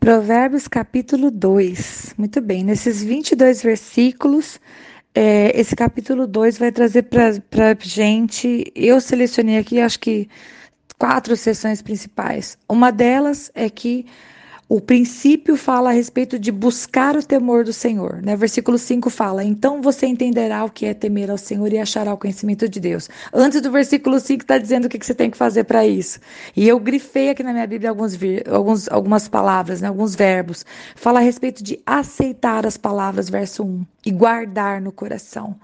Provérbios capítulo 2. Muito bem, nesses 22 versículos, é, esse capítulo 2 vai trazer para a gente. Eu selecionei aqui, acho que quatro sessões principais. Uma delas é que o princípio fala a respeito de buscar o temor do Senhor. Né? Versículo 5 fala: Então você entenderá o que é temer ao Senhor e achará o conhecimento de Deus. Antes do versículo 5 está dizendo o que, que você tem que fazer para isso. E eu grifei aqui na minha Bíblia alguns, alguns, algumas palavras, né? alguns verbos. Fala a respeito de aceitar as palavras, verso 1, e guardar no coração.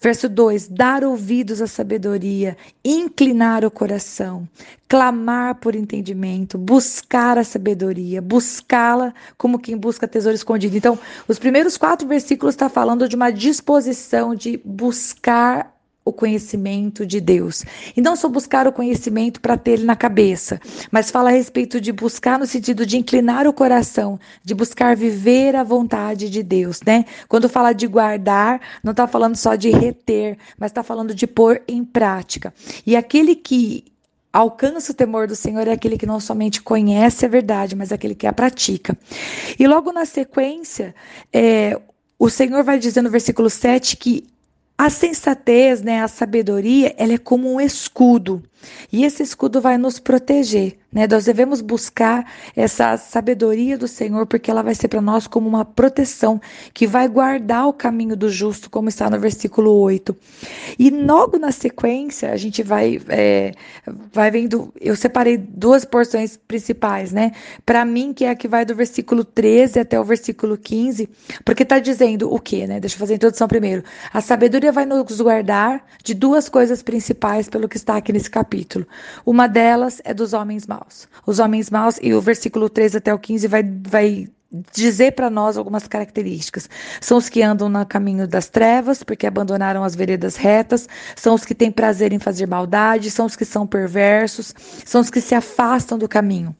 Verso 2: dar ouvidos à sabedoria, inclinar o coração, clamar por entendimento, buscar a sabedoria, buscar buscá-la como quem busca tesouro escondido. Então, os primeiros quatro versículos está falando de uma disposição de buscar o conhecimento de Deus. E não só buscar o conhecimento para ter ele na cabeça, mas fala a respeito de buscar no sentido de inclinar o coração, de buscar viver a vontade de Deus, né? Quando fala de guardar, não está falando só de reter, mas está falando de pôr em prática. E aquele que alcança o temor do Senhor é aquele que não somente conhece a verdade, mas aquele que a pratica. E logo na sequência, é, o Senhor vai dizer no versículo 7 que a sensatez, né, a sabedoria, ela é como um escudo. E esse escudo vai nos proteger, né? Nós devemos buscar essa sabedoria do Senhor, porque ela vai ser para nós como uma proteção que vai guardar o caminho do justo, como está no versículo 8. E logo na sequência, a gente vai, é, vai vendo. Eu separei duas porções principais, né? Para mim, que é a que vai do versículo 13 até o versículo 15, porque está dizendo o quê, né? Deixa eu fazer a introdução primeiro. A sabedoria vai nos guardar de duas coisas principais, pelo que está aqui nesse capítulo capítulo. Uma delas é dos homens maus. Os homens maus, e o versículo 13 até o 15 vai, vai dizer para nós algumas características. São os que andam no caminho das trevas, porque abandonaram as veredas retas, são os que têm prazer em fazer maldade, são os que são perversos, são os que se afastam do caminho.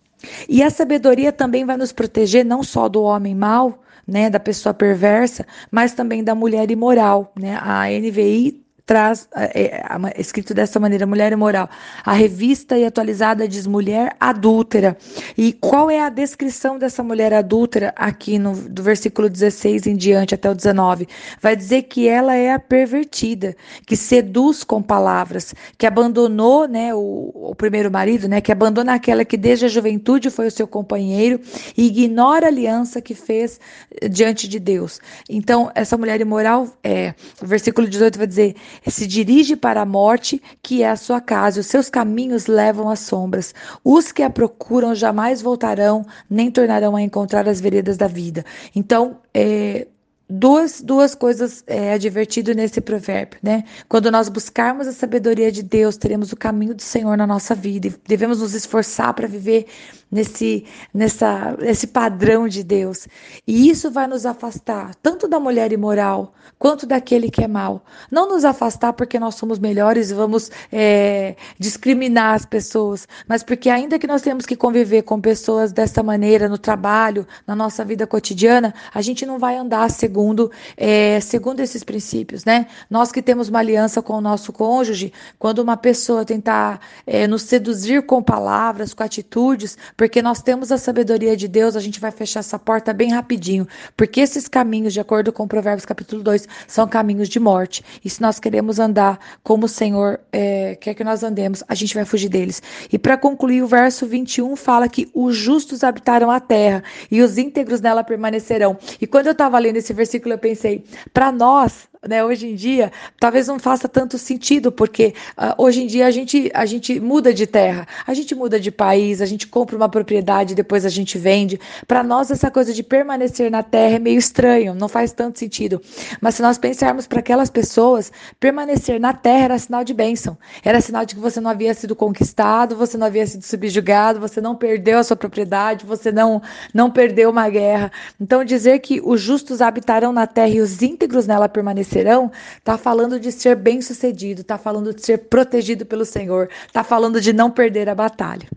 E a sabedoria também vai nos proteger não só do homem mau, né, da pessoa perversa, mas também da mulher imoral, né? A NVI traz, é, é, escrito dessa maneira, Mulher Imoral. A revista e atualizada diz mulher adúltera. E qual é a descrição dessa mulher adúltera aqui no do versículo 16 em diante até o 19? Vai dizer que ela é a pervertida, que seduz com palavras, que abandonou, né, o, o primeiro marido, né, que abandona aquela que desde a juventude foi o seu companheiro e ignora a aliança que fez diante de Deus. Então, essa mulher imoral, é, o versículo 18 vai dizer: se dirige para a morte, que é a sua casa, os seus caminhos levam às sombras. Os que a procuram jamais voltarão, nem tornarão a encontrar as veredas da vida. Então, é, duas, duas coisas é advertido nesse provérbio, né? Quando nós buscarmos a sabedoria de Deus, teremos o caminho do Senhor na nossa vida e devemos nos esforçar para viver nesse, nessa, nesse padrão de Deus. E isso vai nos afastar tanto da mulher imoral quanto daquele que é mau. Não nos afastar porque nós somos melhores e vamos é, discriminar as pessoas, mas porque ainda que nós temos que conviver com pessoas dessa maneira no trabalho, na nossa vida cotidiana, a gente não vai andar segundo, é, segundo esses princípios, né? Nós que temos uma aliança com o nosso cônjuge, quando uma pessoa tentar é, nos seduzir com palavras, com atitudes, porque nós temos a sabedoria de Deus, a gente vai fechar essa porta bem rapidinho, porque esses caminhos, de acordo com Provérbios capítulo 2, são caminhos de morte. E se nós queremos andar como o Senhor é, quer que nós andemos, a gente vai fugir deles. E para concluir, o verso 21 fala que os justos habitaram a terra e os íntegros nela permanecerão. E quando eu estava lendo esse versículo, eu pensei, para nós, né, hoje em dia, talvez não faça tanto sentido, porque uh, hoje em dia a gente, a gente muda de terra, a gente muda de país, a gente compra uma propriedade, depois a gente vende. Para nós, essa coisa de permanecer na terra é meio estranho, não faz tanto sentido. Mas se nós pensarmos para aquelas pessoas, permanecer na terra era sinal de bênção, era sinal de que você não havia sido conquistado, você não havia sido subjugado, você não perdeu a sua propriedade, você não, não perdeu uma guerra. Então, dizer que os justos habitarão na terra e os íntegros nela permanecerão serão, está falando de ser bem-sucedido, está falando de ser protegido pelo Senhor, está falando de não perder a batalha.